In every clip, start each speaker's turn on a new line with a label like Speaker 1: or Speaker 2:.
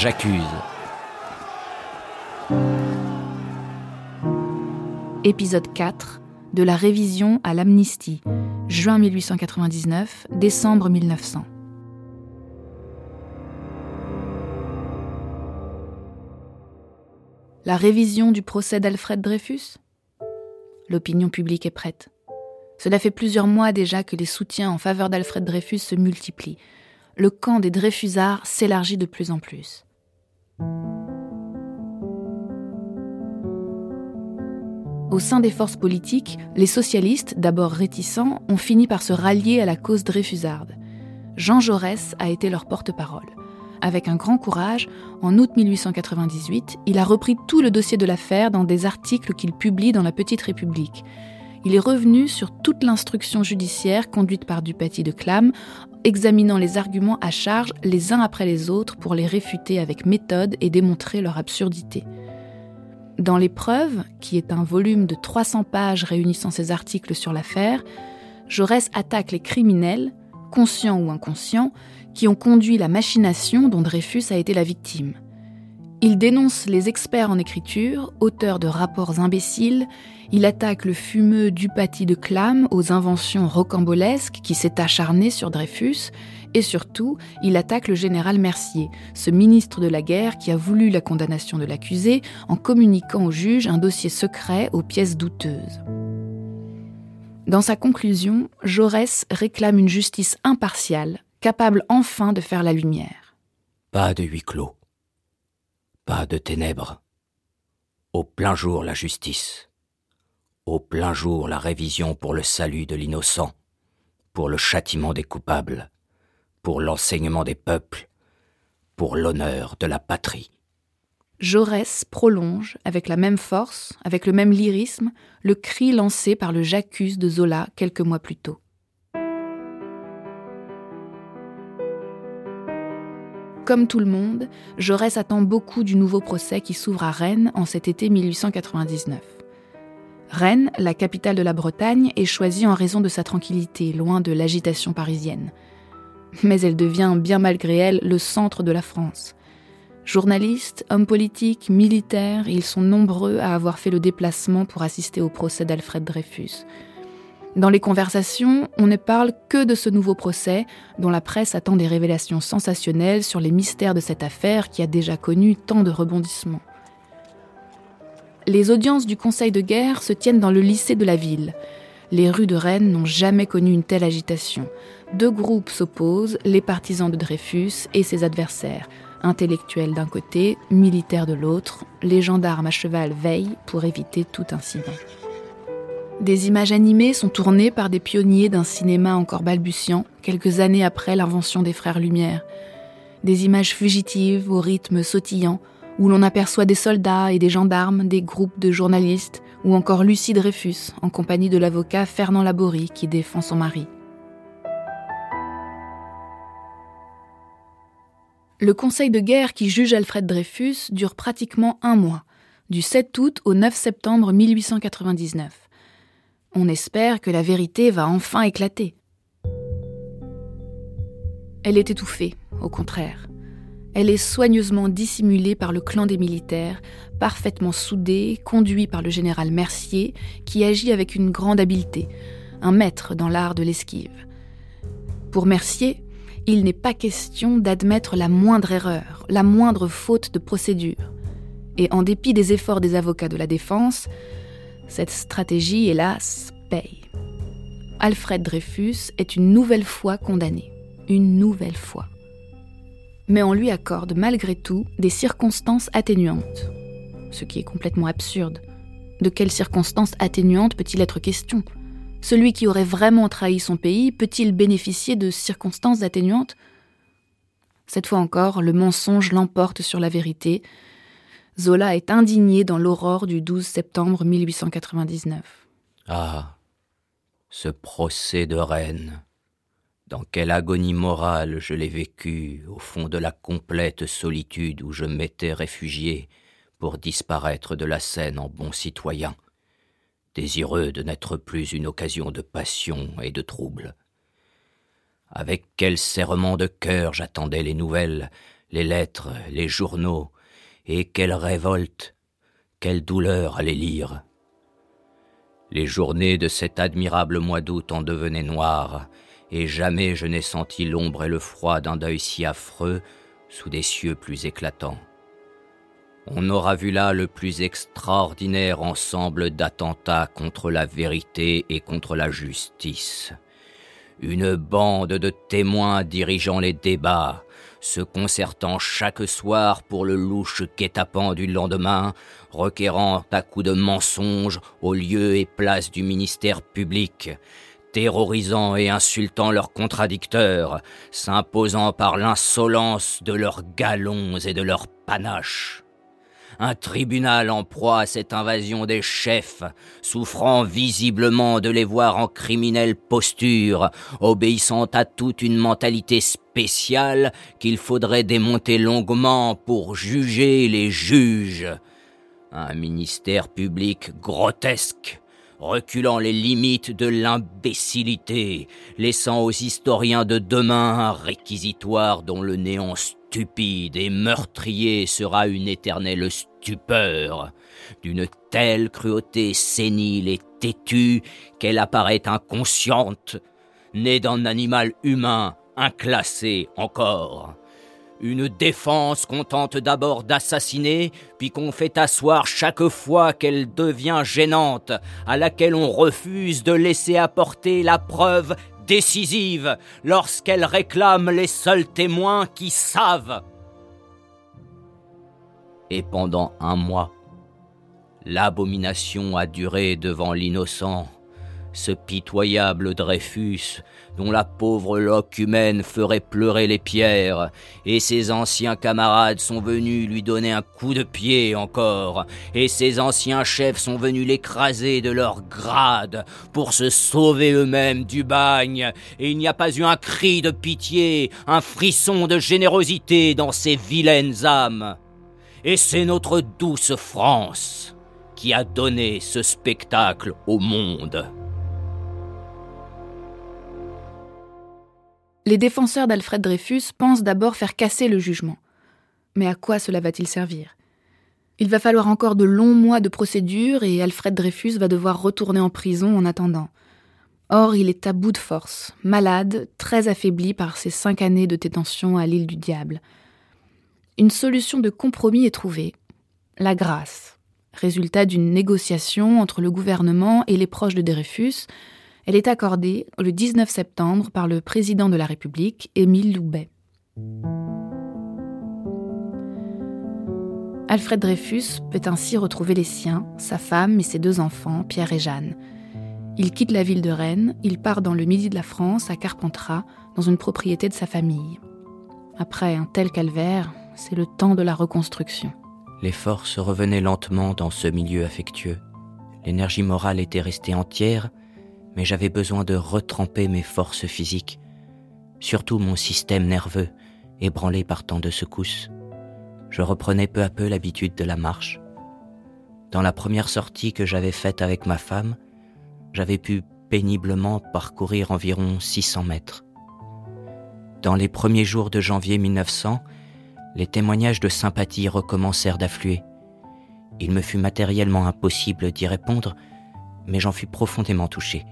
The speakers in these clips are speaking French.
Speaker 1: J'accuse.
Speaker 2: Épisode 4 de la révision à l'amnistie, juin 1899, décembre 1900. La révision du procès d'Alfred Dreyfus? L'opinion publique est prête. Cela fait plusieurs mois déjà que les soutiens en faveur d'Alfred Dreyfus se multiplient. Le camp des Dreyfusards s'élargit de plus en plus. Au sein des forces politiques, les socialistes, d'abord réticents, ont fini par se rallier à la cause dreyfusarde. Jean Jaurès a été leur porte-parole. Avec un grand courage, en août 1898, il a repris tout le dossier de l'affaire dans des articles qu'il publie dans la Petite République. Il est revenu sur toute l'instruction judiciaire conduite par Dupaty de Clam, examinant les arguments à charge les uns après les autres pour les réfuter avec méthode et démontrer leur absurdité. Dans l'épreuve, qui est un volume de 300 pages réunissant ses articles sur l'affaire, Jaurès attaque les criminels, conscients ou inconscients, qui ont conduit la machination dont Dreyfus a été la victime. Il dénonce les experts en écriture, auteurs de rapports imbéciles, il attaque le fumeux Dupaty de Clam aux inventions rocambolesques qui s'est acharné sur Dreyfus, et surtout, il attaque le général Mercier, ce ministre de la guerre qui a voulu la condamnation de l'accusé en communiquant au juge un dossier secret aux pièces douteuses. Dans sa conclusion, Jaurès réclame une justice impartiale, capable enfin de faire la lumière.
Speaker 1: Pas de huis clos. Pas de ténèbres. Au plein jour la justice. Au plein jour la révision pour le salut de l'innocent, pour le châtiment des coupables, pour l'enseignement des peuples, pour l'honneur de la patrie.
Speaker 2: Jaurès prolonge, avec la même force, avec le même lyrisme, le cri lancé par le J'accuse de Zola quelques mois plus tôt. Comme tout le monde, Jaurès attend beaucoup du nouveau procès qui s'ouvre à Rennes en cet été 1899. Rennes, la capitale de la Bretagne, est choisie en raison de sa tranquillité, loin de l'agitation parisienne. Mais elle devient, bien malgré elle, le centre de la France. Journalistes, hommes politiques, militaires, ils sont nombreux à avoir fait le déplacement pour assister au procès d'Alfred Dreyfus. Dans les conversations, on ne parle que de ce nouveau procès, dont la presse attend des révélations sensationnelles sur les mystères de cette affaire qui a déjà connu tant de rebondissements. Les audiences du Conseil de guerre se tiennent dans le lycée de la ville. Les rues de Rennes n'ont jamais connu une telle agitation. Deux groupes s'opposent, les partisans de Dreyfus et ses adversaires, intellectuels d'un côté, militaires de l'autre. Les gendarmes à cheval veillent pour éviter tout incident. Des images animées sont tournées par des pionniers d'un cinéma encore balbutiant, quelques années après l'invention des frères Lumière. Des images fugitives au rythme sautillant, où l'on aperçoit des soldats et des gendarmes, des groupes de journalistes, ou encore Lucie Dreyfus, en compagnie de l'avocat Fernand Laborie qui défend son mari. Le conseil de guerre qui juge Alfred Dreyfus dure pratiquement un mois, du 7 août au 9 septembre 1899. On espère que la vérité va enfin éclater. Elle est étouffée, au contraire. Elle est soigneusement dissimulée par le clan des militaires, parfaitement soudé, conduit par le général Mercier, qui agit avec une grande habileté, un maître dans l'art de l'esquive. Pour Mercier, il n'est pas question d'admettre la moindre erreur, la moindre faute de procédure. Et en dépit des efforts des avocats de la défense, cette stratégie, hélas, paye. Alfred Dreyfus est une nouvelle fois condamné. Une nouvelle fois. Mais on lui accorde malgré tout des circonstances atténuantes. Ce qui est complètement absurde. De quelles circonstances atténuantes peut-il être question? Celui qui aurait vraiment trahi son pays peut-il bénéficier de circonstances atténuantes? Cette fois encore, le mensonge l'emporte sur la vérité, Zola est indigné dans l'aurore du 12 septembre 1899.
Speaker 1: Ah, ce procès de reine. Dans quelle agonie morale je l'ai vécu au fond de la complète solitude où je m'étais réfugié pour disparaître de la scène en bon citoyen, désireux de n'être plus une occasion de passion et de trouble. Avec quel serrement de cœur j'attendais les nouvelles les lettres, les journaux, et quelle révolte, quelle douleur à les lire. Les journées de cet admirable mois d'août en devenaient noires, et jamais je n'ai senti l'ombre et le froid d'un deuil si affreux sous des cieux plus éclatants. On aura vu là le plus extraordinaire ensemble d'attentats contre la vérité et contre la justice. Une bande de témoins dirigeant les débats, se concertant chaque soir pour le louche guet-apens du lendemain, requérant à coups de mensonges au lieu et place du ministère public, terrorisant et insultant leurs contradicteurs, s'imposant par l'insolence de leurs galons et de leurs panaches un tribunal en proie à cette invasion des chefs, souffrant visiblement de les voir en criminelle posture, obéissant à toute une mentalité spéciale qu'il faudrait démonter longuement pour juger les juges. Un ministère public grotesque, reculant les limites de l'imbécilité, laissant aux historiens de demain un réquisitoire dont le néant stupide et meurtrier sera une éternelle stupeur, d'une telle cruauté sénile et têtue qu'elle apparaît inconsciente, née d'un animal humain, inclassé encore. Une défense qu'on tente d'abord d'assassiner, puis qu'on fait asseoir chaque fois qu'elle devient gênante, à laquelle on refuse de laisser apporter la preuve décisive lorsqu'elle réclame les seuls témoins qui savent. Et pendant un mois, l'abomination a duré devant l'innocent, ce pitoyable Dreyfus, dont la pauvre loque humaine ferait pleurer les pierres, et ses anciens camarades sont venus lui donner un coup de pied encore, et ses anciens chefs sont venus l'écraser de leur grade pour se sauver eux-mêmes du bagne, et il n'y a pas eu un cri de pitié, un frisson de générosité dans ces vilaines âmes. Et c'est notre douce France qui a donné ce spectacle au monde.
Speaker 2: Les défenseurs d'Alfred Dreyfus pensent d'abord faire casser le jugement. Mais à quoi cela va-t-il servir? Il va falloir encore de longs mois de procédure et Alfred Dreyfus va devoir retourner en prison en attendant. Or, il est à bout de force, malade, très affaibli par ses cinq années de détention à l'île du Diable. Une solution de compromis est trouvée. La grâce, résultat d'une négociation entre le gouvernement et les proches de Dreyfus, elle est accordée le 19 septembre par le président de la République, Émile Loubet. Alfred Dreyfus peut ainsi retrouver les siens, sa femme et ses deux enfants, Pierre et Jeanne. Il quitte la ville de Rennes, il part dans le midi de la France, à Carpentras, dans une propriété de sa famille. Après un tel calvaire, c'est le temps de la reconstruction.
Speaker 1: Les forces revenaient lentement dans ce milieu affectueux. L'énergie morale était restée entière, mais j'avais besoin de retremper mes forces physiques, surtout mon système nerveux, ébranlé par tant de secousses. Je reprenais peu à peu l'habitude de la marche. Dans la première sortie que j'avais faite avec ma femme, j'avais pu péniblement parcourir environ 600 mètres. Dans les premiers jours de janvier 1900, les témoignages de sympathie recommencèrent d'affluer. Il me fut matériellement impossible d'y répondre, mais j'en fus profondément touché.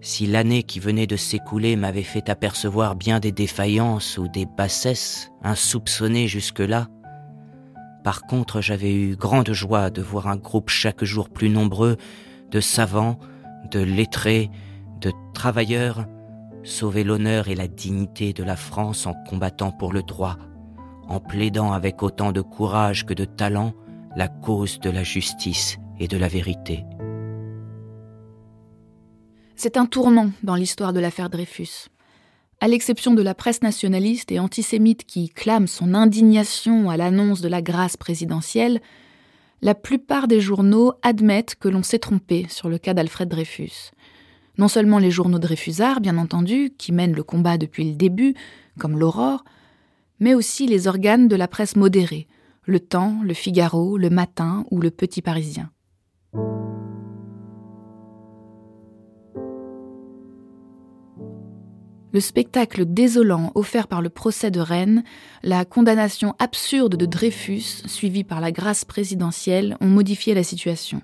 Speaker 1: Si l'année qui venait de s'écouler m'avait fait apercevoir bien des défaillances ou des bassesses insoupçonnées jusque-là, par contre j'avais eu grande joie de voir un groupe chaque jour plus nombreux de savants, de lettrés, de travailleurs sauver l'honneur et la dignité de la France en combattant pour le droit, en plaidant avec autant de courage que de talent la cause de la justice et de la vérité.
Speaker 2: C'est un tournant dans l'histoire de l'affaire Dreyfus. À l'exception de la presse nationaliste et antisémite qui clame son indignation à l'annonce de la grâce présidentielle, la plupart des journaux admettent que l'on s'est trompé sur le cas d'Alfred Dreyfus. Non seulement les journaux Dreyfusards, bien entendu, qui mènent le combat depuis le début, comme l'Aurore, mais aussi les organes de la presse modérée, le Temps, le Figaro, le Matin ou le Petit Parisien. Le spectacle désolant offert par le procès de Rennes, la condamnation absurde de Dreyfus, suivie par la grâce présidentielle, ont modifié la situation.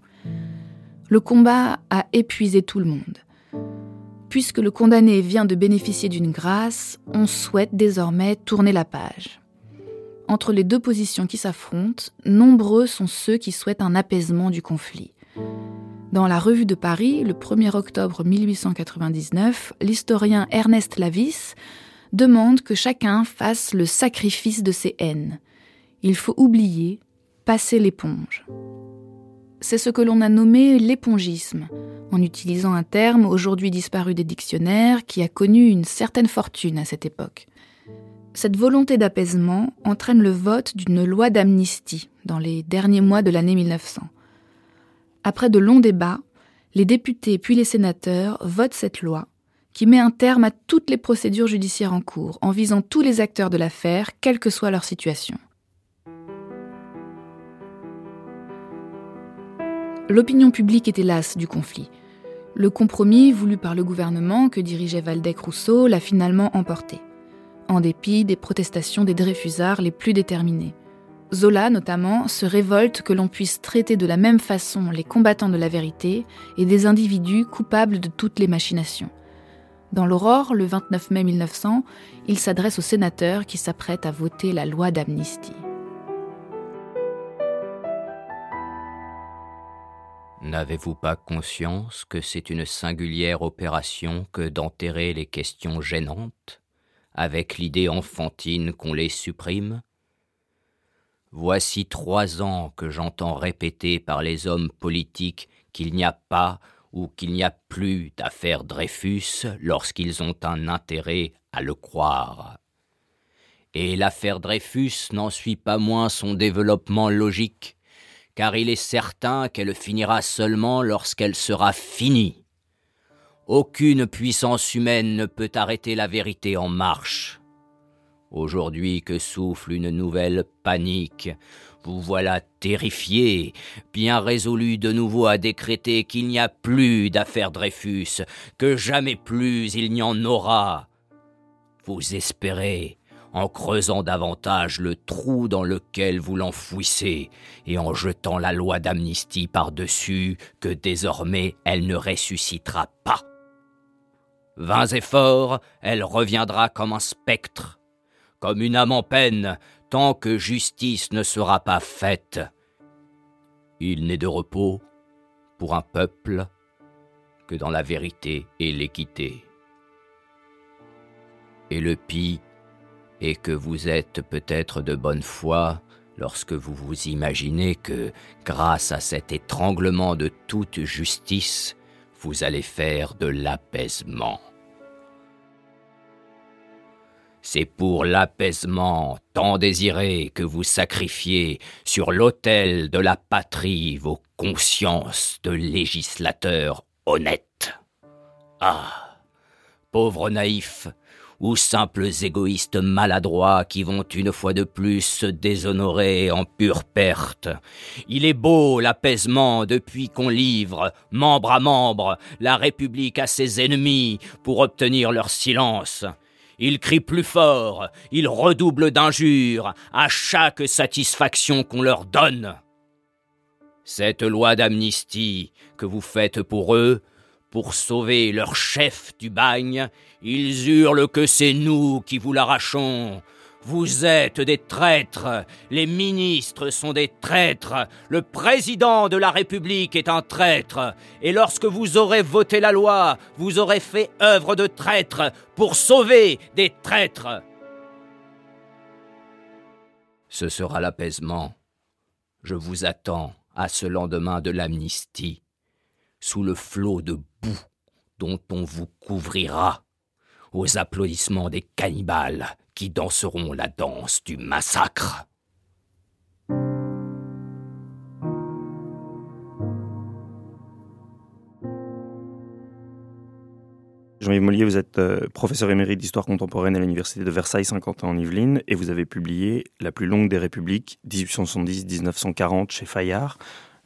Speaker 2: Le combat a épuisé tout le monde. Puisque le condamné vient de bénéficier d'une grâce, on souhaite désormais tourner la page. Entre les deux positions qui s'affrontent, nombreux sont ceux qui souhaitent un apaisement du conflit. Dans la Revue de Paris, le 1er octobre 1899, l'historien Ernest Lavis demande que chacun fasse le sacrifice de ses haines. Il faut oublier, passer l'éponge. C'est ce que l'on a nommé l'épongisme, en utilisant un terme aujourd'hui disparu des dictionnaires qui a connu une certaine fortune à cette époque. Cette volonté d'apaisement entraîne le vote d'une loi d'amnistie dans les derniers mois de l'année 1900. Après de longs débats, les députés puis les sénateurs votent cette loi qui met un terme à toutes les procédures judiciaires en cours en visant tous les acteurs de l'affaire, quelle que soit leur situation. L'opinion publique était lasse du conflit. Le compromis voulu par le gouvernement que dirigeait Valdec-Rousseau l'a finalement emporté, en dépit des protestations des Dreyfusards les plus déterminés. Zola, notamment, se révolte que l'on puisse traiter de la même façon les combattants de la vérité et des individus coupables de toutes les machinations. Dans l'Aurore, le 29 mai 1900, il s'adresse aux sénateurs qui s'apprêtent à voter la loi d'amnistie.
Speaker 1: N'avez-vous pas conscience que c'est une singulière opération que d'enterrer les questions gênantes, avec l'idée enfantine qu'on les supprime? Voici trois ans que j'entends répéter par les hommes politiques qu'il n'y a pas ou qu'il n'y a plus d'affaire Dreyfus lorsqu'ils ont un intérêt à le croire. Et l'affaire Dreyfus n'en suit pas moins son développement logique, car il est certain qu'elle finira seulement lorsqu'elle sera finie. Aucune puissance humaine ne peut arrêter la vérité en marche. Aujourd'hui que souffle une nouvelle panique, vous voilà terrifié, bien résolu de nouveau à décréter qu'il n'y a plus d'affaire Dreyfus, que jamais plus il n'y en aura. Vous espérez, en creusant davantage le trou dans lequel vous l'enfouissez, et en jetant la loi d'amnistie par-dessus, que désormais elle ne ressuscitera pas. Vains efforts, elle reviendra comme un spectre, comme une âme en peine, tant que justice ne sera pas faite. Il n'est de repos pour un peuple que dans la vérité et l'équité. Et le pis est que vous êtes peut-être de bonne foi lorsque vous vous imaginez que, grâce à cet étranglement de toute justice, vous allez faire de l'apaisement. C'est pour l'apaisement tant désiré que vous sacrifiez sur l'autel de la patrie vos consciences de législateurs honnêtes. Ah. Pauvres naïfs, ou simples égoïstes maladroits qui vont une fois de plus se déshonorer en pure perte. Il est beau l'apaisement depuis qu'on livre, membre à membre, la République à ses ennemis pour obtenir leur silence. Ils crient plus fort, ils redoublent d'injures à chaque satisfaction qu'on leur donne. Cette loi d'amnistie que vous faites pour eux, pour sauver leur chef du bagne, ils hurlent que c'est nous qui vous l'arrachons, vous êtes des traîtres, les ministres sont des traîtres, le président de la République est un traître, et lorsque vous aurez voté la loi, vous aurez fait œuvre de traître pour sauver des traîtres. Ce sera l'apaisement. Je vous attends à ce lendemain de l'amnistie, sous le flot de boue dont on vous couvrira, aux applaudissements des cannibales qui danseront la danse du massacre.
Speaker 3: Jean-Yves Mollier, vous êtes euh, professeur émérite d'histoire contemporaine à l'Université de Versailles, 50 ans en Yvelines, et vous avez publié La plus longue des républiques, 1870-1940 chez Fayard.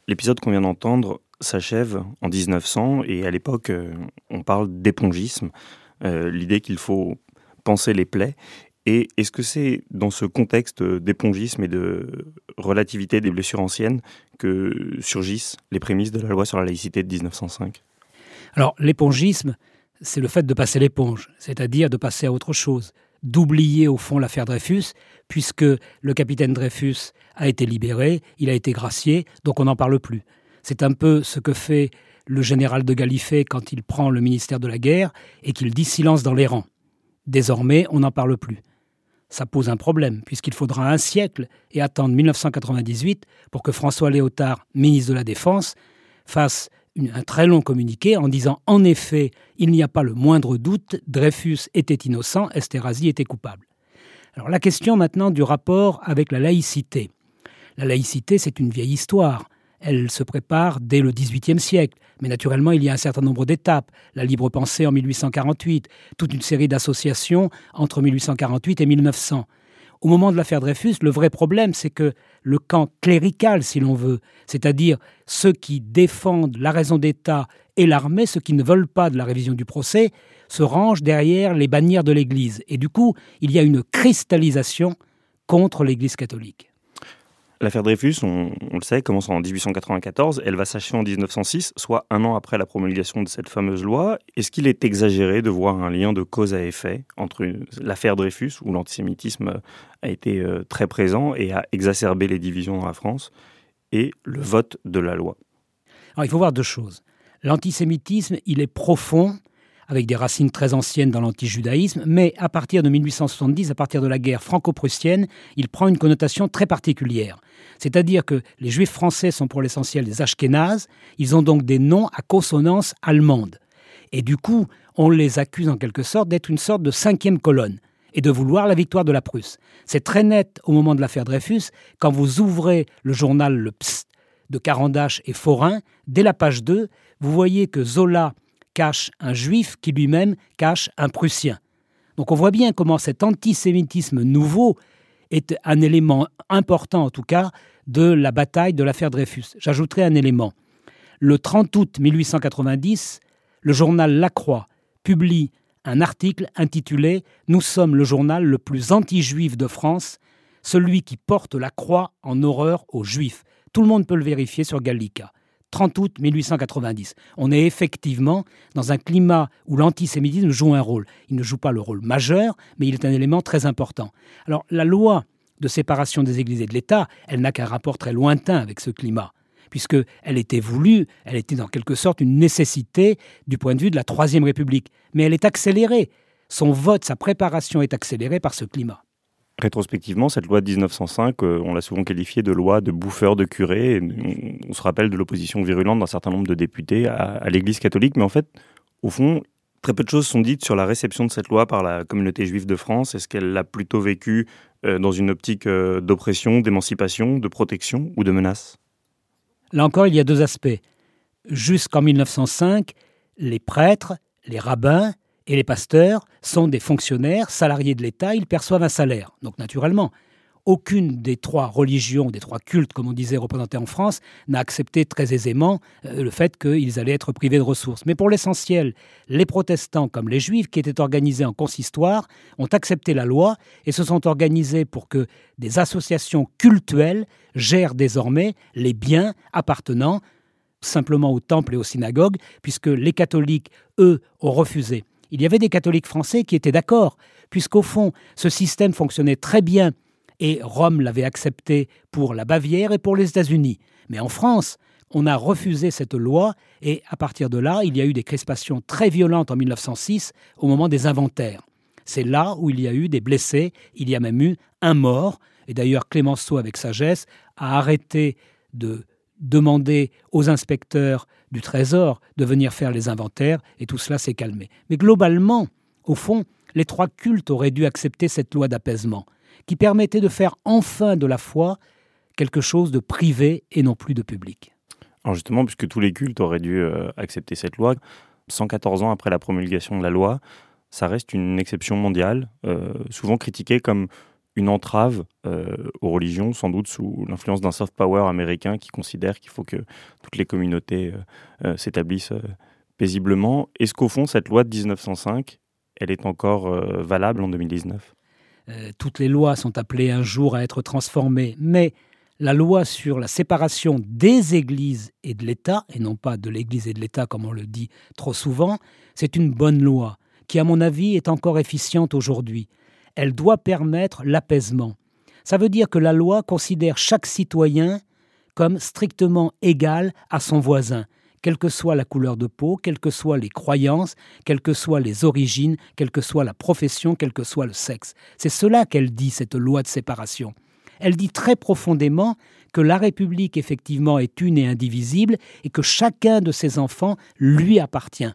Speaker 3: L'épisode qu'on vient d'entendre s'achève en 1900, et à l'époque, euh, on parle d'épongisme. l'idée qu'il faut penser les plaies. Et est-ce que c'est dans ce contexte d'épongisme et de relativité des blessures anciennes que surgissent les prémices de la loi sur la laïcité de 1905
Speaker 4: Alors, l'épongisme, c'est le fait de passer l'éponge, c'est-à-dire de passer à autre chose, d'oublier au fond l'affaire Dreyfus, puisque le capitaine Dreyfus a été libéré, il a été gracié, donc on n'en parle plus. C'est un peu ce que fait le général de Gallifet quand il prend le ministère de la guerre et qu'il dit silence dans les rangs. Désormais, on n'en parle plus. Ça pose un problème, puisqu'il faudra un siècle et attendre 1998 pour que François Léotard, ministre de la Défense, fasse un très long communiqué en disant en effet, il n'y a pas le moindre doute, Dreyfus était innocent, Esterhazy était coupable. Alors la question maintenant du rapport avec la laïcité. La laïcité, c'est une vieille histoire. Elle se prépare dès le XVIIIe siècle. Mais naturellement, il y a un certain nombre d'étapes. La libre pensée en 1848, toute une série d'associations entre 1848 et 1900. Au moment de l'affaire Dreyfus, le vrai problème, c'est que le camp clérical, si l'on veut, c'est-à-dire ceux qui défendent la raison d'État et l'armée, ceux qui ne veulent pas de la révision du procès, se rangent derrière les bannières de l'Église. Et du coup, il y a une cristallisation contre l'Église catholique.
Speaker 3: L'affaire Dreyfus, on, le sait, commence en 1894, elle va s'achever en 1906, soit un an après la promulgation de cette fameuse loi. Est-ce qu'il est exagéré de voir un lien de cause à effet entre l'affaire Dreyfus, où l'antisémitisme a été euh, très présent et a exacerbé les divisions dans la France, et le vote de la loi?
Speaker 4: Il faut voir deux choses. L'antisémitisme, il est profond, avec des racines très anciennes dans l'antijudaïsme, mais à partir de 1870, à partir de la guerre franco-prussienne, il prend une connotation très particulière. C'est-à-dire que les juifs français sont pour l'essentiel des Ashkénazes, ils ont donc des noms à consonance allemande. Et du coup, on les accuse en quelque sorte d'être une sorte de cinquième colonne et de vouloir la victoire de la Prusse. C'est très net au moment de l'affaire Dreyfus, quand vous ouvrez le journal Le Psst de Carandache et Forain, dès la page 2, vous voyez que Zola cache un juif qui lui-même cache un prussien. Donc on voit bien comment cet antisémitisme nouveau est un élément important, en tout cas, de la bataille de l'affaire Dreyfus. J'ajouterai un élément. Le 30 août 1890, le journal La Croix publie un article intitulé Nous sommes le journal le plus anti-juif de France, celui qui porte la croix en horreur aux juifs. Tout le monde peut le vérifier sur Gallica. 30 août 1890. On est effectivement dans un climat où l'antisémitisme joue un rôle. Il ne joue pas le rôle majeur, mais il est un élément très important. Alors la loi de séparation des églises et de l'État, elle n'a qu'un rapport très lointain avec ce climat puisqu'elle était voulue, elle était en quelque sorte une nécessité du point de vue de la Troisième République. Mais elle est accélérée. Son vote, sa préparation est accélérée par ce climat.
Speaker 3: Rétrospectivement, cette loi de 1905, euh, on l'a souvent qualifiée de loi de bouffeur de curés. On, se rappelle de l'opposition virulente d'un certain nombre de députés à, l'Église catholique, mais en fait, au fond, très peu de choses sont dites sur la réception de cette loi par la communauté juive de France. Est-ce qu'elle l'a plutôt vécue euh, dans une optique euh, d'oppression, d'émancipation, de protection ou de menace?
Speaker 4: Là encore, il y a deux aspects. Jusqu'en 1905, les prêtres, les rabbins, et les pasteurs sont des fonctionnaires salariés de l'État, ils perçoivent un salaire. Donc naturellement, aucune des trois religions, des trois cultes, comme on disait, représentés en France, n'a accepté très aisément euh, le fait qu'ils allaient être privés de ressources. Mais pour l'essentiel, les protestants comme les juifs, qui étaient organisés en consistoire, ont accepté la loi et se sont organisés pour que des associations cultuelles gèrent désormais les biens appartenant simplement au temple et aux synagogues, puisque les catholiques, eux, ont refusé il y avait des catholiques français qui étaient d'accord, puisqu'au fond, ce système fonctionnait très bien, et Rome l'avait accepté pour la Bavière et pour les États-Unis. Mais en France, on a refusé cette loi, et à partir de là, il y a eu des crispations très violentes en 1906 au moment des inventaires. C'est là où il y a eu des blessés, il y a même eu un mort, et d'ailleurs Clémenceau, avec sagesse, a arrêté de demander aux inspecteurs du Trésor de venir faire les inventaires, et tout cela s'est calmé. Mais globalement, au fond, les trois cultes auraient dû accepter cette loi d'apaisement, qui permettait de faire enfin de la foi quelque chose de privé et non plus de public.
Speaker 3: Alors justement, puisque tous les cultes auraient dû euh, accepter cette loi, 114 ans après la promulgation de la loi, ça reste une exception mondiale, euh, souvent critiquée comme une entrave euh, aux religions, sans doute sous l'influence d'un soft power américain qui considère qu'il faut que toutes les communautés euh, euh, s'établissent paisiblement. Est-ce qu'au fond, cette loi de 1905 elle est encore valable en 2019
Speaker 4: euh, Toutes les lois sont appelées un jour à être transformées, mais la loi sur la séparation des églises et de l'État, et non pas de l'Église et de l'État comme on le dit trop souvent, c'est une bonne loi qui, à mon avis, est encore efficiente aujourd'hui. Elle doit permettre l'apaisement. Ça veut dire que la loi considère chaque citoyen comme strictement égal à son voisin, quelle que soit la couleur de peau, quelles que soient les croyances, quelles que soient les origines, quelle que soit la profession, quel que soit le sexe. C'est cela qu'elle dit, cette loi de séparation. Elle dit très profondément que la République effectivement est une et indivisible et que chacun de ses enfants lui appartient.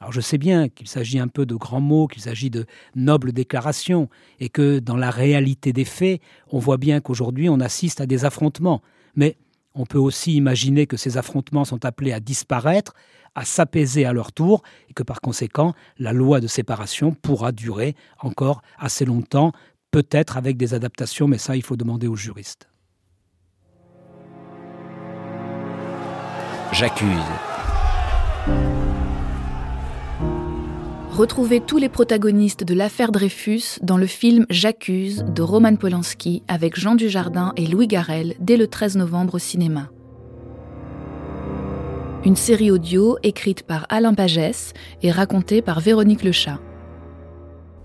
Speaker 4: Alors je sais bien qu'il s'agit un peu de grands mots, qu'il s'agit de nobles déclarations, et que dans la réalité des faits, on voit bien qu'aujourd'hui on assiste à des affrontements. Mais on peut aussi imaginer que ces affrontements sont appelés à disparaître, à s'apaiser à leur tour, et que par conséquent, la loi de séparation pourra durer encore assez longtemps, peut-être avec des adaptations, mais ça, il faut demander aux juristes.
Speaker 1: J'accuse.
Speaker 2: Retrouvez tous les protagonistes de l'affaire Dreyfus dans le film J'accuse de Roman Polanski avec Jean Dujardin et Louis Garrel dès le 13 novembre au cinéma. Une série audio écrite par Alain Pagès et racontée par Véronique Lechat.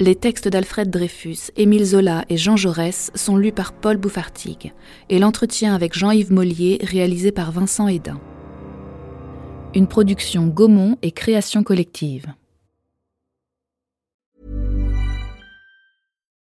Speaker 2: Les textes d'Alfred Dreyfus, Émile Zola et Jean Jaurès sont lus par Paul Bouffartigue et l'entretien avec Jean-Yves Mollier réalisé par Vincent Hédin. Une production Gaumont et création collective.